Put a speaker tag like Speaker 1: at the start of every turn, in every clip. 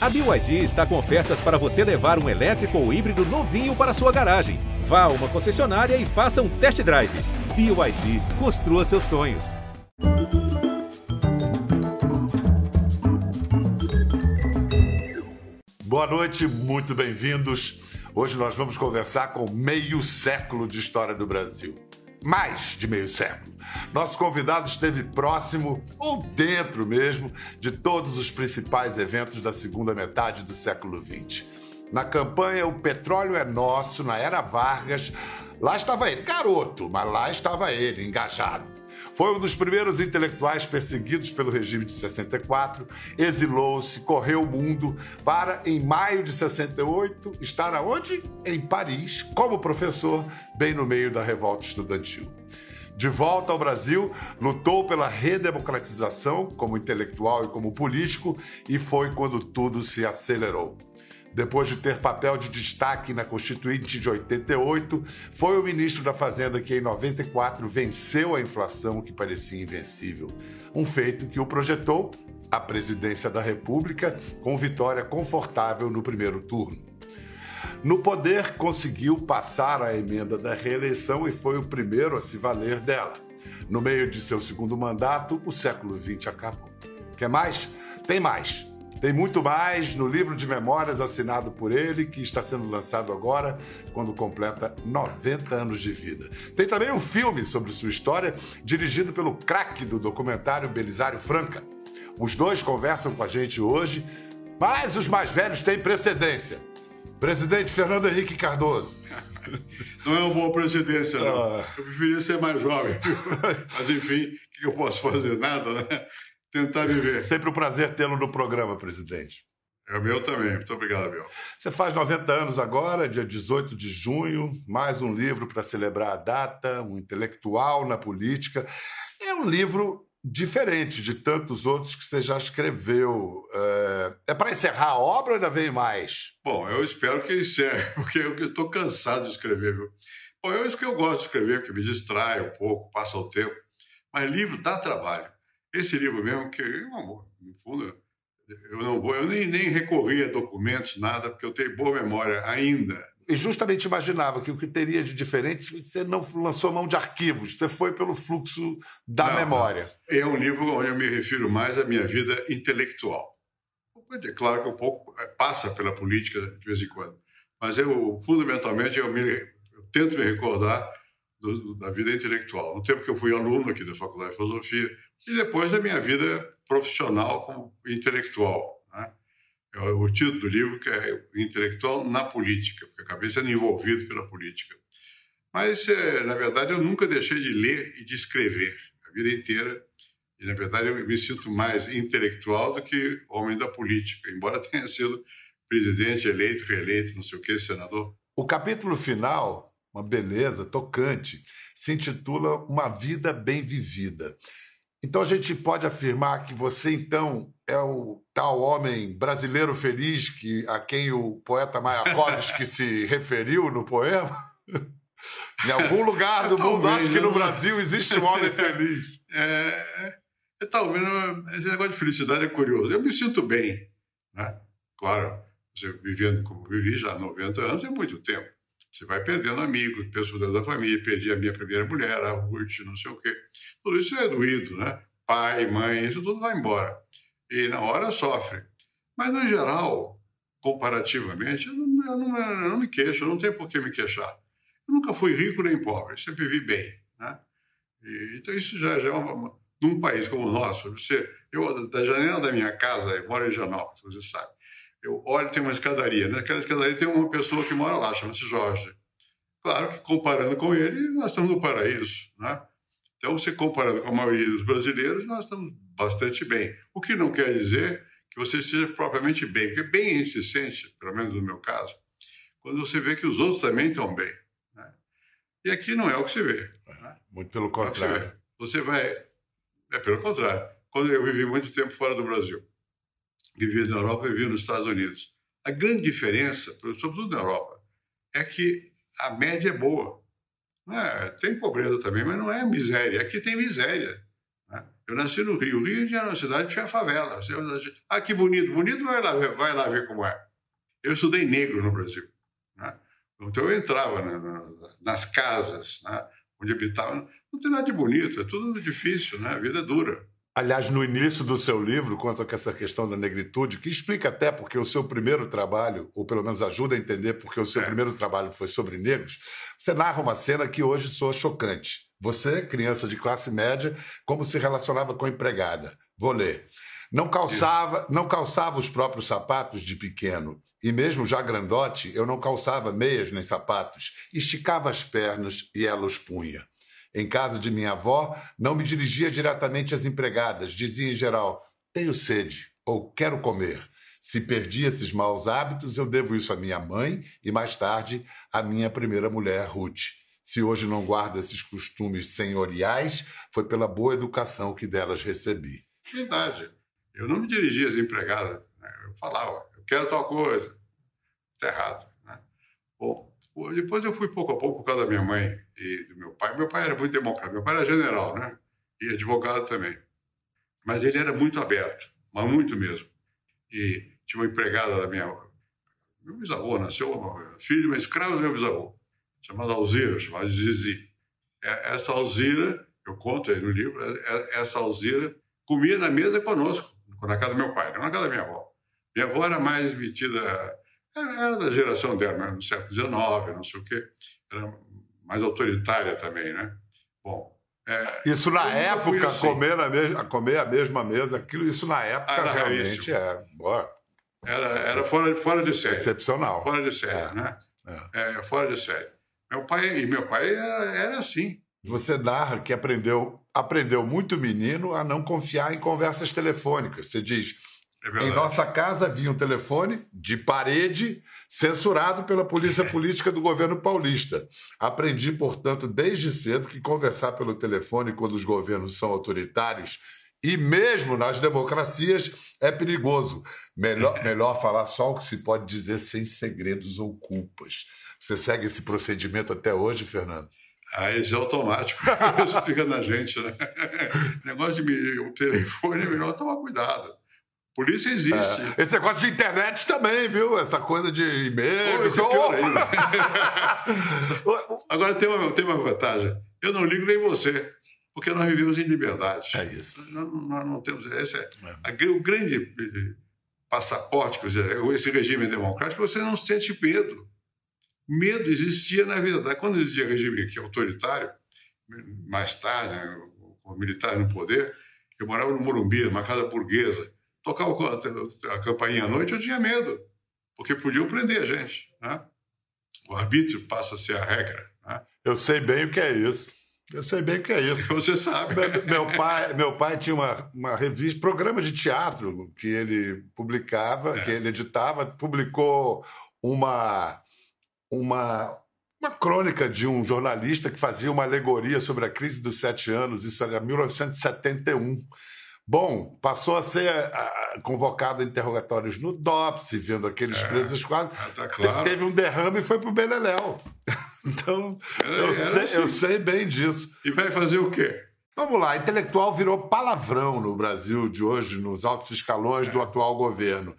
Speaker 1: A BYD está com ofertas para você levar um elétrico ou híbrido novinho para sua garagem. Vá a uma concessionária e faça um test drive. BYD, construa seus sonhos.
Speaker 2: Boa noite, muito bem-vindos. Hoje nós vamos conversar com meio século de história do Brasil. Mais de meio século. Nosso convidado esteve próximo, ou dentro mesmo, de todos os principais eventos da segunda metade do século XX. Na campanha O Petróleo é Nosso, na Era Vargas, lá estava ele, garoto, mas lá estava ele, engajado. Foi um dos primeiros intelectuais perseguidos pelo regime de 64, exilou-se, correu o mundo para, em maio de 68, estar aonde? Em Paris, como professor, bem no meio da revolta estudantil. De volta ao Brasil, lutou pela redemocratização como intelectual e como político, e foi quando tudo se acelerou. Depois de ter papel de destaque na Constituinte de 88, foi o ministro da Fazenda que, em 94, venceu a inflação que parecia invencível. Um feito que o projetou à presidência da República, com vitória confortável no primeiro turno. No poder, conseguiu passar a emenda da reeleição e foi o primeiro a se valer dela. No meio de seu segundo mandato, o século XX acabou. Quer mais? Tem mais. Tem muito mais no livro de memórias assinado por ele, que está sendo lançado agora, quando completa 90 anos de vida. Tem também um filme sobre sua história, dirigido pelo craque do documentário Belisário Franca. Os dois conversam com a gente hoje, mas os mais velhos têm precedência. Presidente Fernando Henrique Cardoso.
Speaker 3: Não é uma boa precedência, não. Ah. Eu preferia ser mais jovem. Mas, enfim, o que eu posso fazer? Nada, né? Tentar viver.
Speaker 2: Sempre um prazer tê-lo no programa, presidente.
Speaker 3: É o meu também. Muito obrigado, meu.
Speaker 2: Você faz 90 anos agora, dia 18 de junho, mais um livro para celebrar a data, um intelectual na política. É um livro diferente de tantos outros que você já escreveu. É, é para encerrar a obra ou ainda vem mais?
Speaker 3: Bom, eu espero que encerre, porque eu estou cansado de escrever, viu? Bom, é isso que eu gosto de escrever, porque me distrai um pouco, passa o tempo. Mas livro dá trabalho. Esse livro mesmo, que, no fundo, eu não vou, eu nem, nem recorri a documentos, nada, porque eu tenho boa memória ainda.
Speaker 2: E justamente imaginava que o que teria de diferente, você não lançou mão de arquivos, você foi pelo fluxo da não, memória.
Speaker 3: É um livro onde eu me refiro mais à minha vida intelectual. É claro que um pouco é, passa pela política de vez em quando, mas eu, fundamentalmente, eu, me, eu tento me recordar do, da vida intelectual. No tempo que eu fui aluno aqui da Faculdade de Filosofia, e depois da minha vida profissional como intelectual. Né? O título do livro que é Intelectual na Política, porque acabei sendo envolvido pela política. Mas, é, na verdade, eu nunca deixei de ler e de escrever a vida inteira. E, na verdade, eu me sinto mais intelectual do que homem da política, embora tenha sido presidente eleito, reeleito, não sei o quê, senador.
Speaker 2: O capítulo final, uma beleza tocante, se intitula Uma Vida Bem Vivida. Então a gente pode afirmar que você então é o tal homem brasileiro feliz que a quem o poeta Mayakovsky se referiu no poema? em algum lugar do é, mundo, acho que no Brasil existe um homem feliz.
Speaker 3: É, é, talvez esse negócio de felicidade é curioso. Eu me sinto bem, né? Claro, vivendo como vivi já há 90 anos é muito tempo. Você vai perdendo amigos, pessoas da família. Perdi a minha primeira mulher, a Ruth, não sei o quê. Tudo isso é doído, né? Pai, mãe, isso tudo vai embora. E na hora sofre. Mas, no geral, comparativamente, eu não, eu não, eu não me queixo, não tenho por que me queixar. Eu nunca fui rico nem pobre, sempre vivi bem. Né? E, então, isso já, já é uma, num país como o nosso. Você, eu, da janela da minha casa, eu moro em Janópolis, você sabe eu olho, tem uma escadaria. Naquela escadaria tem uma pessoa que mora lá, chama-se Jorge. Claro que comparando com ele, nós estamos no paraíso. Né? Então, se comparando com a maioria dos brasileiros, nós estamos bastante bem. O que não quer dizer que você esteja propriamente bem, porque bem se sente, pelo menos no meu caso, quando você vê que os outros também estão bem. Né? E aqui não é o que se vê. Né?
Speaker 2: Muito pelo contrário.
Speaker 3: É você, você vai. É pelo contrário. Quando eu vivi muito tempo fora do Brasil, vivia na Europa e vivia nos Estados Unidos. A grande diferença, sobretudo na Europa, é que a média é boa. É, tem pobreza também, mas não é miséria. Aqui tem miséria. Né? Eu nasci no Rio. O Rio era uma cidade tinha favela. Ah, que bonito. Bonito, vai lá, ver, vai lá ver como é. Eu estudei negro no Brasil. Né? Então eu entrava nas casas né, onde habitava. Não tem nada de bonito, é tudo difícil, né? a vida é dura.
Speaker 2: Aliás, no início do seu livro, conta com essa questão da negritude, que explica até porque o seu primeiro trabalho, ou pelo menos ajuda a entender porque o seu é. primeiro trabalho foi sobre negros, você narra uma cena que hoje soa chocante. Você, criança de classe média, como se relacionava com a empregada. Vou ler. Não calçava, não calçava os próprios sapatos de pequeno, e mesmo já grandote, eu não calçava meias nem sapatos, esticava as pernas e ela os punha. Em casa de minha avó, não me dirigia diretamente às empregadas, dizia em geral: tenho sede ou quero comer. Se perdi esses maus hábitos, eu devo isso à minha mãe e mais tarde à minha primeira mulher, Ruth. Se hoje não guardo esses costumes senhoriais, foi pela boa educação que delas recebi.
Speaker 3: Verdade. Eu não me dirigia às empregadas. Né? Eu falava, eu quero tal coisa. Está errado. Né? Bom, depois eu fui pouco a pouco por causa da minha mãe e do meu pai. Meu pai era muito democrata, meu pai era general, né? E advogado também. Mas ele era muito aberto, mas muito mesmo. E tinha uma empregada da minha. Meu bisavô nasceu, filho de uma escrava do meu bisavô, chamada Alzira, chamada Zizi. É, essa Alzira, eu conto aí no livro, é, é, essa Alzira comia na mesa conosco, na casa do meu pai, não na casa da minha avó. Minha avó era mais metida, era da geração dela, no século XIX, não sei o quê. Era mais autoritária também, né? Bom,
Speaker 2: é, isso na época, assim. comer, na mesma, comer a mesma mesa, aquilo, isso na época era realmente é. Boa.
Speaker 3: Era, era fora, fora de série.
Speaker 2: Excepcional.
Speaker 3: Fora de série, é. né? É. é. fora de série. Meu pai, e meu pai era, era assim.
Speaker 2: Você narra que aprendeu, aprendeu muito menino a não confiar em conversas telefônicas. Você diz, é em nossa casa havia um telefone de parede censurado pela polícia política do governo paulista. Aprendi, portanto, desde cedo que conversar pelo telefone quando os governos são autoritários e mesmo nas democracias é perigoso. Melhor, melhor falar só o que se pode dizer sem segredos ou culpas. Você segue esse procedimento até hoje, Fernando?
Speaker 3: Ah, isso é automático. Isso fica na gente, né? negócio de me... o telefone é melhor tomar cuidado. Polícia existe.
Speaker 2: É. Esse negócio de internet também, viu? Essa coisa de e-mail.
Speaker 3: Oh, ainda. Agora tem uma, tem uma vantagem. Eu não ligo nem você, porque nós vivemos em liberdade.
Speaker 2: É isso.
Speaker 3: Nós, nós não temos. Esse é, é. A, o grande eh, passaporte, quer dizer, esse regime democrático, você não sente medo. Medo existia na verdade. Quando existia regime aqui autoritário, mais tarde, né, com militares no poder, eu morava no Morumbi, numa casa burguesa tocava a campainha à noite, eu tinha medo, porque podiam prender a gente. Né? O arbítrio passa a ser a regra. Né?
Speaker 2: Eu sei bem o que é isso. Eu sei bem o que é isso.
Speaker 3: Você sabe.
Speaker 2: Meu pai, meu pai tinha uma, uma revista, programa de teatro que ele publicava, é. que ele editava, publicou uma, uma, uma crônica de um jornalista que fazia uma alegoria sobre a crise dos sete anos, isso era 1971. Bom, passou a ser convocado a interrogatórios no DOPS, vendo aqueles é, presos quase.
Speaker 3: Ah, tá claro.
Speaker 2: Teve um derrame e foi para o Beleléu. Então, era, eu, era sei, assim. eu sei bem disso.
Speaker 3: E vai fazer o quê?
Speaker 2: Vamos lá, intelectual virou palavrão no Brasil de hoje, nos altos escalões é. do atual governo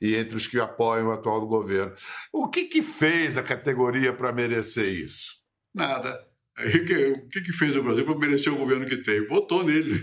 Speaker 2: e entre os que apoiam o atual governo. O que, que fez a categoria para merecer isso?
Speaker 3: Nada. O que, que fez o Brasil para merecer o governo que tem? Votou nele.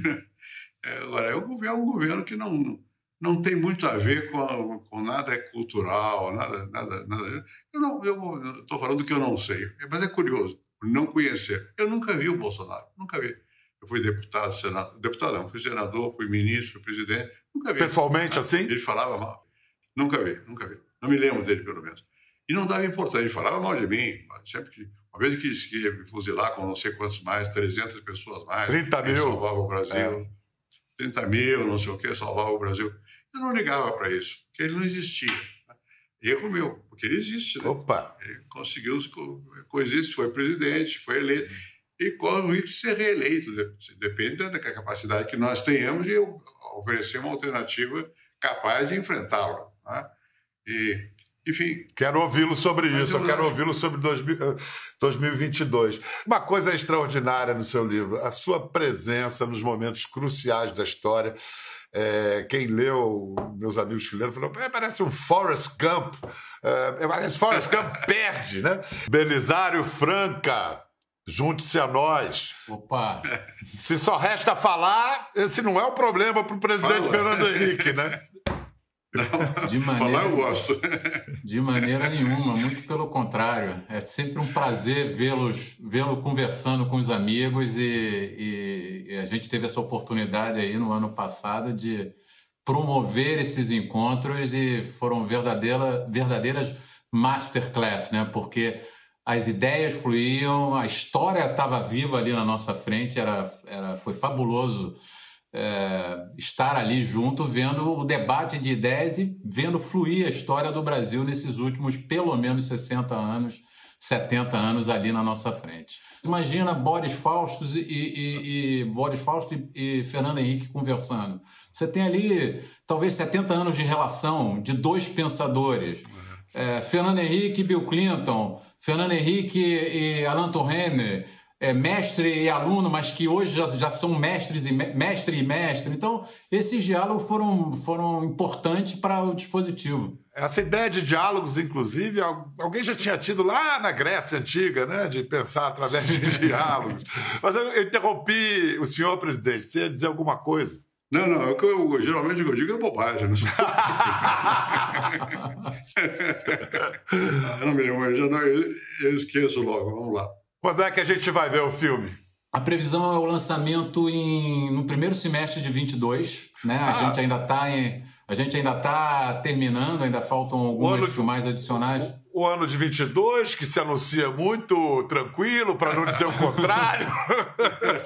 Speaker 3: É, agora, é um governo, é um governo que não, não tem muito a ver com, com nada cultural, nada. nada, nada. Eu estou falando que eu não sei, mas é curioso, não conhecer. Eu nunca vi o Bolsonaro, nunca vi. Eu fui deputado, senador, deputado não, fui senador, fui ministro, fui presidente, nunca vi.
Speaker 2: Pessoalmente,
Speaker 3: ah,
Speaker 2: assim?
Speaker 3: Ele falava mal. Nunca vi, nunca vi. Não me lembro dele, pelo menos. E não dava importância, ele falava mal de mim, sempre que. Uma vez que ia me fuzilar com não sei quantos mais, 300 pessoas mais.
Speaker 2: 30 mil.
Speaker 3: salvava o Brasil. É. 30 mil, não sei o quê, salvar o Brasil. Eu não ligava para isso, porque ele não existia. Erro meu, porque ele existe. Né?
Speaker 2: Opa!
Speaker 3: Ele conseguiu coexistir, foi presidente, foi eleito. E corre o risco de ser reeleito. Depende da capacidade que nós tenhamos de oferecer uma alternativa capaz de enfrentá-lo. Né? E, Enfim.
Speaker 2: Quero ouvi-lo sobre isso, eu, quero ouvi-lo sobre 2022. Eh, Uma coisa extraordinária no seu livro, a sua presença nos momentos cruciais da história. É, quem leu, meus amigos que leram, falou: é, parece um Forrest Gump. É, parece Forrest Gump perde, né? Belisário Franca, junte-se a nós.
Speaker 4: Opa!
Speaker 2: Se só resta falar, esse não é o problema para o presidente Fala. Fernando Henrique, né?
Speaker 3: Maneira, falar eu gosto.
Speaker 4: De maneira nenhuma, muito pelo contrário. É sempre um prazer vê-los, vê-lo conversando com os amigos e, e, e, a gente teve essa oportunidade aí no ano passado de promover esses encontros e foram verdadeira, verdadeiras masterclass, né? Porque as ideias fluíam, a história estava viva ali na nossa frente, era, era, foi fabuloso é, estar ali junto, vendo o debate de ideias e vendo fluir a história do Brasil nesses últimos pelo menos 60 anos, 70 anos ali na nossa frente. Imagina Boris Fausto e, e, e Boris Fausto e, e Fernando Henrique conversando. Você tem ali talvez 70 anos de relação de dois pensadores. É, Fernando Henrique e Bill Clinton, Fernando Henrique e Alan Turner, é, mestre e aluno, mas que hoje já, já são mestres e mestre e mestre. Então, esses diálogos foram, foram importantes para o dispositivo.
Speaker 2: Essa ideia de diálogos, inclusive, alguém já tinha tido lá na Grécia Antiga, né? De pensar através de diálogos. Mas eu interrompi o senhor presidente. Você ia dizer alguma coisa?
Speaker 3: Não, não, é o que eu, geralmente eu digo é bobagem. Não eu não me lembro, eu, já não, eu, eu esqueço logo, vamos lá.
Speaker 2: Quando é que a gente vai ver o filme?
Speaker 4: A previsão é o lançamento em, no primeiro semestre de 22, né? A ah. gente ainda está a gente ainda está terminando, ainda faltam alguns filmagens adicionais
Speaker 2: o ano de 22, que se anuncia muito tranquilo, para não dizer o contrário.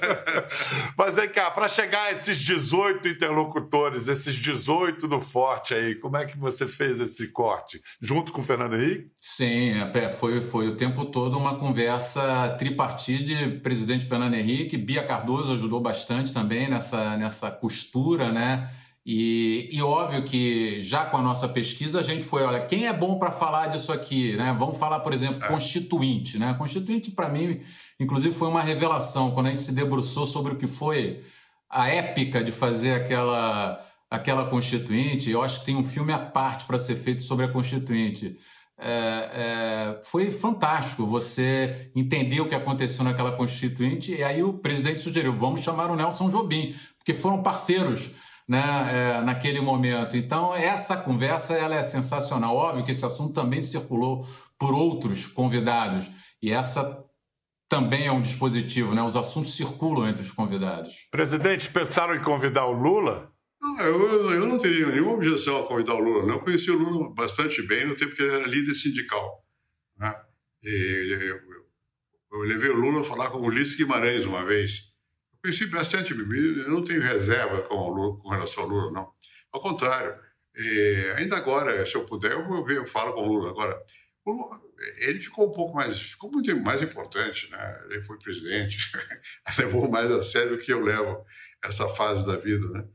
Speaker 2: Mas vem cá, para chegar a esses 18 interlocutores, esses 18 do Forte aí, como é que você fez esse corte? Junto com o Fernando Henrique?
Speaker 4: Sim, é, foi, foi o tempo todo uma conversa tripartite, presidente Fernando Henrique, Bia Cardoso ajudou bastante também nessa, nessa costura, né? E, e, óbvio que já com a nossa pesquisa a gente foi, olha, quem é bom para falar disso aqui, né? Vamos falar, por exemplo, é. constituinte, né? Constituinte para mim, inclusive, foi uma revelação quando a gente se debruçou sobre o que foi a épica de fazer aquela aquela constituinte. Eu acho que tem um filme à parte para ser feito sobre a constituinte. É, é, foi fantástico você entender o que aconteceu naquela constituinte e aí o presidente sugeriu vamos chamar o Nelson Jobim porque foram parceiros né, é, naquele momento. Então, essa conversa ela é sensacional. Óbvio que esse assunto também circulou por outros convidados, e essa também é um dispositivo, né? os assuntos circulam entre os convidados.
Speaker 2: Presidente, pensaram em convidar o Lula?
Speaker 3: Não, eu, eu não teria nenhuma objeção a convidar o Lula. Não. Eu conheci o Lula bastante bem no tempo que ele era líder sindical. Né? E, eu, eu, eu levei o Lula a falar com o Ulisses Guimarães uma vez conheci bastante eu não tenho reserva com, Lula, com relação ao Lula, não. Ao contrário, eh, ainda agora, se eu puder, eu, eu falo com o Lula. Agora, o Lula, ele ficou um pouco mais, ficou muito mais importante, né? Ele foi presidente, levou mais a sério que eu levo essa fase da vida, né?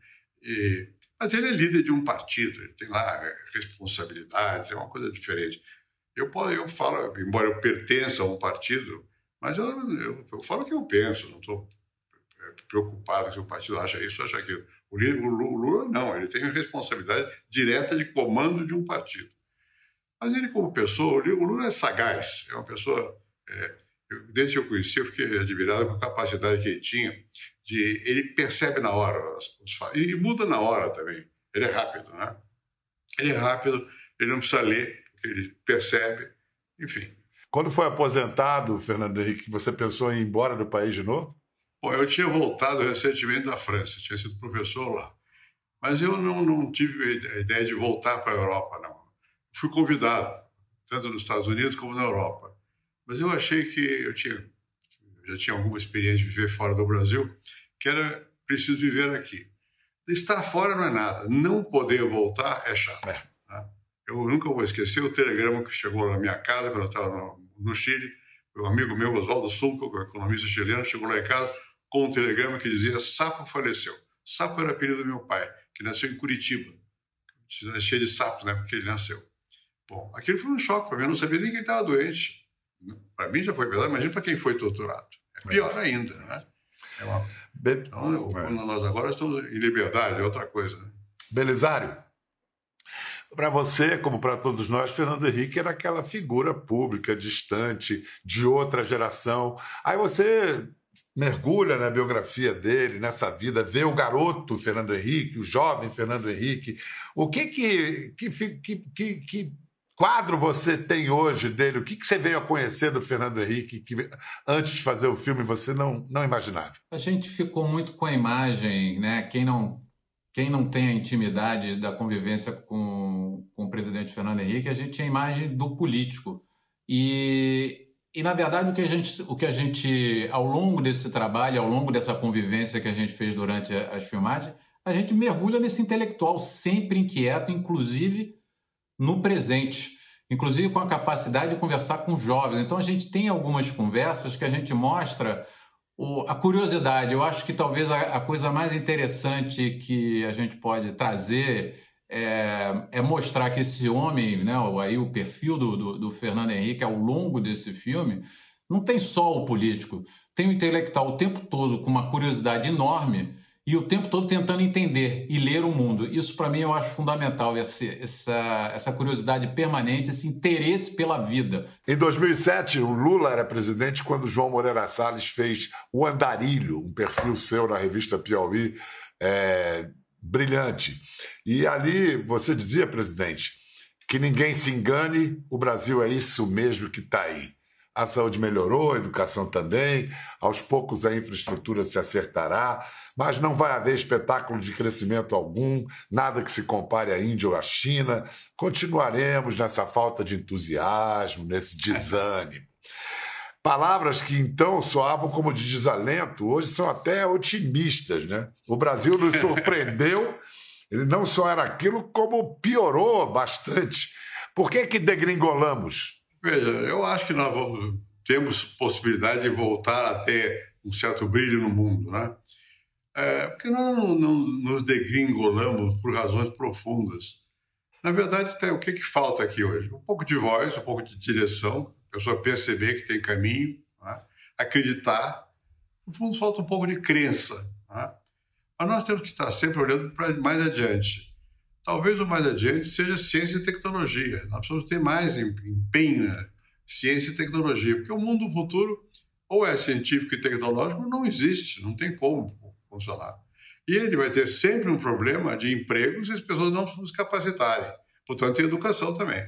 Speaker 3: E, mas ele é líder de um partido, ele tem lá responsabilidades, é uma coisa diferente. Eu, eu falo, embora eu pertença a um partido, mas eu, eu, eu falo o que eu penso, não estou preocupado se o partido acha isso acha aquilo. O Lula, não, ele tem responsabilidade direta de comando de um partido. Mas ele, como pessoa, o Lula é sagaz, é uma pessoa. É, desde que eu conheci, eu fiquei admirado com a capacidade que ele tinha de. Ele percebe na hora os, e muda na hora também. Ele é rápido, né? Ele é rápido, ele não precisa ler, porque ele percebe, enfim.
Speaker 2: Quando foi aposentado, Fernando Henrique, você pensou em ir embora do país de novo?
Speaker 3: Bom, eu tinha voltado recentemente da França, tinha sido professor lá. Mas eu não, não tive a ideia de voltar para a Europa, não. Fui convidado, tanto nos Estados Unidos como na Europa. Mas eu achei que eu tinha, já tinha alguma experiência de viver fora do Brasil, que era preciso viver aqui. Estar fora não é nada, não poder voltar é chato. É. Né? Eu nunca vou esquecer o telegrama que chegou na minha casa quando eu estava no, no Chile. Um amigo meu, Oswaldo Sulco, é economista chileno, chegou lá em casa com um telegrama que dizia Sapo faleceu. Sapo era apelido do meu pai, que nasceu em Curitiba. Cheio de sapos, né? Porque ele nasceu. Bom, aquilo foi um choque para mim, eu não sabia nem que ele estava doente. Para mim já foi verdade, imagina para quem foi torturado. É pior ainda, né? É uma... Então, é. nós agora estamos em liberdade, é outra coisa. Né?
Speaker 2: Belisário, para você, como para todos nós, Fernando Henrique era aquela figura pública, distante, de outra geração. Aí você mergulha na biografia dele, nessa vida, vê o garoto Fernando Henrique, o jovem Fernando Henrique. O que que, que, que, que, que quadro você tem hoje dele? O que, que você veio a conhecer do Fernando Henrique que antes de fazer o filme você não, não imaginava?
Speaker 4: A gente ficou muito com a imagem, né? Quem não quem não tem a intimidade da convivência com, com o presidente Fernando Henrique, a gente tinha a imagem do político. E, e na verdade, o que, a gente, o que a gente, ao longo desse trabalho, ao longo dessa convivência que a gente fez durante as filmagens, a gente mergulha nesse intelectual sempre inquieto, inclusive no presente, inclusive com a capacidade de conversar com jovens. Então, a gente tem algumas conversas que a gente mostra o, a curiosidade, eu acho que talvez a, a, coisa mais interessante que a gente pode trazer é, é mostrar que esse homem, né, aí o perfil do, do, do, Fernando Henrique ao longo desse filme, não tem só o político, tem o intelectual o tempo todo com uma curiosidade enorme e o tempo todo tentando entender e ler o mundo. Isso, para mim, eu acho fundamental, essa, essa, essa curiosidade permanente, esse interesse pela vida.
Speaker 2: Em 2007, o Lula era presidente quando João Moreira Salles fez O Andarilho, um perfil seu na revista Piauí, é, brilhante. E ali você dizia, presidente, que ninguém se engane, o Brasil é isso mesmo que está aí a saúde melhorou, a educação também, aos poucos a infraestrutura se acertará, mas não vai haver espetáculo de crescimento algum, nada que se compare à Índia ou à China. Continuaremos nessa falta de entusiasmo, nesse desânimo. Palavras que então soavam como de desalento, hoje são até otimistas, né? O Brasil nos surpreendeu, ele não só era aquilo, como piorou bastante. Por que que degringolamos?
Speaker 3: Veja, eu acho que nós vamos, temos possibilidade de voltar a ter um certo brilho no mundo, né? É, porque nós não, não, nos degringolamos por razões profundas. Na verdade, o que, que falta aqui hoje? Um pouco de voz, um pouco de direção, pessoa perceber que tem caminho, né? acreditar. No fundo, falta um pouco de crença. Né? Mas nós temos que estar sempre olhando para mais adiante. Talvez o mais adiante seja ciência e tecnologia. Nós precisamos ter mais empenho na ciência e tecnologia, porque o mundo futuro ou é científico e tecnológico não existe, não tem como funcionar. E ele vai ter sempre um problema de empregos se as pessoas não se capacitarem. Portanto, tem educação também.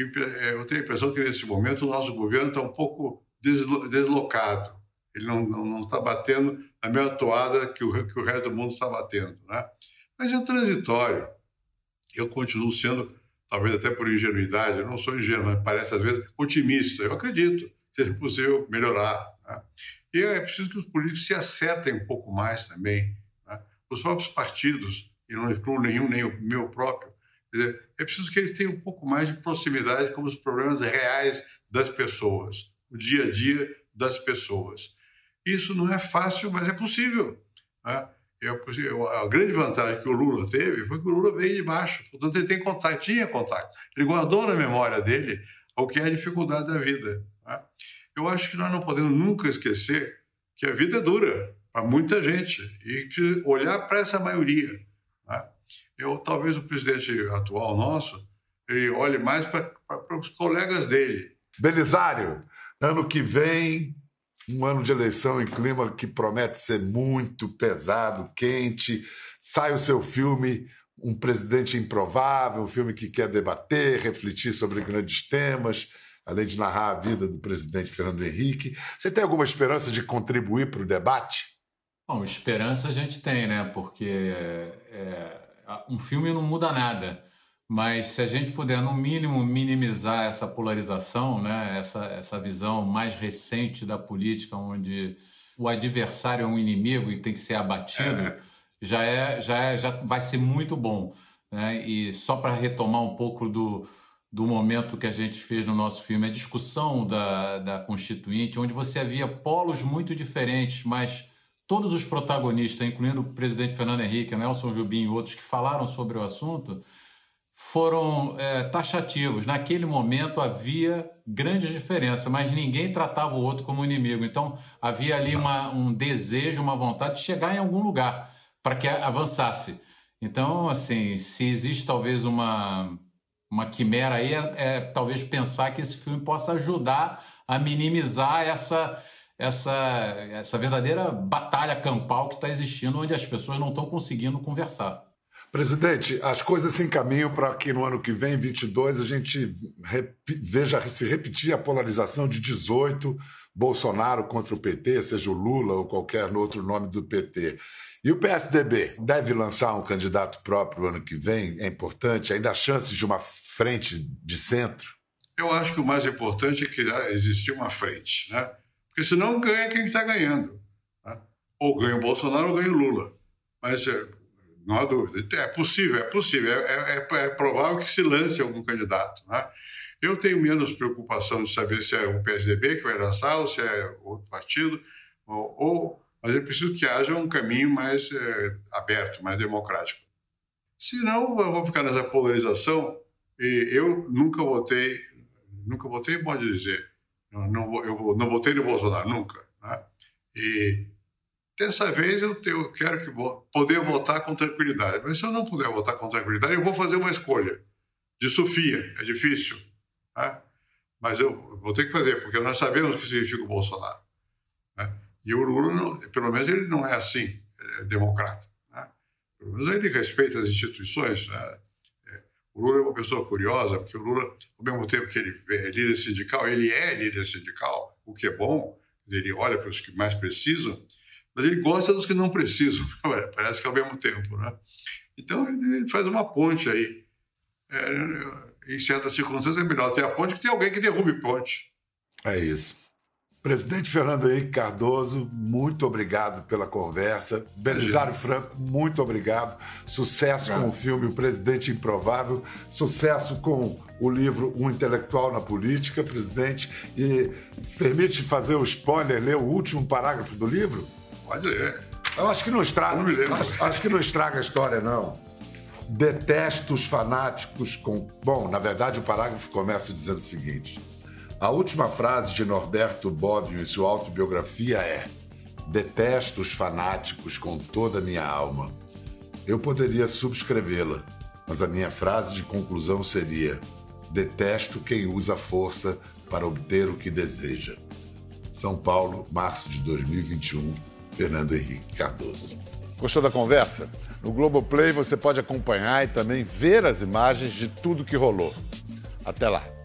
Speaker 3: É, eu tenho a impressão que nesse momento o nosso governo está um pouco deslocado. Ele não está batendo a mesma toada que o, que o resto do mundo está batendo. Né? Mas é transitório eu continuo sendo, talvez até por ingenuidade, eu não sou ingênuo, mas parece às vezes otimista. Eu acredito que seja possível melhorar. Né? E é preciso que os políticos se acertem um pouco mais também. Né? Os próprios partidos, e não excluo nenhum, nem o meu próprio, é preciso que eles tenham um pouco mais de proximidade com os problemas reais das pessoas, o dia a dia das pessoas. Isso não é fácil, mas é possível. Né? Eu, a grande vantagem que o Lula teve foi que o Lula veio de baixo, portanto ele tem contato, tinha contato. Ele guardou na memória dele o que é a dificuldade da vida. Né? Eu acho que nós não podemos nunca esquecer que a vida é dura para muita gente e olhar para essa maioria. Eu, talvez o presidente atual nosso ele olhe mais para, para os colegas dele.
Speaker 2: Belisário, ano que vem um ano de eleição em clima que promete ser muito pesado, quente. Sai o seu filme, Um Presidente Improvável, um filme que quer debater, refletir sobre grandes temas, além de narrar a vida do presidente Fernando Henrique. Você tem alguma esperança de contribuir para o debate?
Speaker 4: Bom, esperança a gente tem, né? Porque é, um filme não muda nada. Mas se a gente puder, no mínimo, minimizar essa polarização, né? essa, essa visão mais recente da política, onde o adversário é um inimigo e tem que ser abatido, é. já, é, já, é, já vai ser muito bom. Né? E só para retomar um pouco do, do momento que a gente fez no nosso filme, a discussão da, da Constituinte, onde você havia polos muito diferentes, mas todos os protagonistas, incluindo o presidente Fernando Henrique, Nelson Jubim e outros que falaram sobre o assunto, foram é, taxativos. Naquele momento havia grandes diferenças, mas ninguém tratava o outro como inimigo. Então havia ali uma, um desejo, uma vontade de chegar em algum lugar para que avançasse. Então, assim, se existe talvez uma, uma quimera aí, é, é talvez pensar que esse filme possa ajudar a minimizar essa essa, essa verdadeira batalha campal que está existindo, onde as pessoas não estão conseguindo conversar.
Speaker 2: Presidente, as coisas se encaminham para que no ano que vem, 22, a gente veja se repetir a polarização de 18, Bolsonaro contra o PT, seja o Lula ou qualquer outro nome do PT. E o PSDB deve lançar um candidato próprio no ano que vem? É importante? Ainda há chances de uma frente de centro?
Speaker 3: Eu acho que o mais importante é que existir uma frente, né? Porque senão ganha quem está ganhando. Né? Ou ganha o Bolsonaro ou ganha o Lula. Mas é, não há dúvida. É possível, é possível. É, é, é, provável que se lance algum candidato. Né? Eu tenho menos preocupação de saber se é o PSDB que vai lançar ou se é outro partido, ou, ou mas é preciso que haja um caminho mais é, aberto, mais democrático. Senão, eu vou ficar nessa polarização e eu nunca votei, nunca votei, pode dizer, não, não, eu não votei no Bolsonaro, nunca. Né? E Dessa vez eu, te, eu quero que poder votar com tranquilidade. Mas se eu não puder votar com tranquilidade, eu vou fazer uma escolha. De Sofia, é difícil. Né? Mas eu vou ter que fazer, porque nós sabemos o que significa o Bolsonaro. Né? E o Lula, não, pelo menos, ele não é assim, é democrata. Né? Pelo menos ele respeita as instituições. Né? É, o Lula é uma pessoa curiosa, porque o Lula, ao mesmo tempo que ele é líder sindical, ele é líder sindical, o que é bom, ele olha para os que mais precisam, mas ele gosta dos que não precisam, parece que ao mesmo tempo. Né? Então ele faz uma ponte aí. É, em certas circunstâncias é melhor ter a ponte que ter alguém que derrube ponte.
Speaker 2: É isso. Presidente Fernando Henrique Cardoso, muito obrigado pela conversa. Belisário Franco, muito obrigado. Sucesso com o filme O Presidente Improvável. Sucesso com o livro Um Intelectual na Política, presidente. E permite fazer o spoiler, ler o último parágrafo do livro?
Speaker 3: Pode ler.
Speaker 2: Eu acho que não estraga. Acho, acho, que não estraga a história, não. Detesto os fanáticos com. Bom, na verdade, o parágrafo começa dizendo o seguinte: a última frase de Norberto Bobbio em sua autobiografia é: Detesto os fanáticos com toda a minha alma. Eu poderia subscrevê-la, mas a minha frase de conclusão seria: Detesto quem usa força para obter o que deseja. São Paulo, março de 2021 Fernando Henrique Cardoso. Gostou da conversa? No Globoplay você pode acompanhar e também ver as imagens de tudo que rolou. Até lá!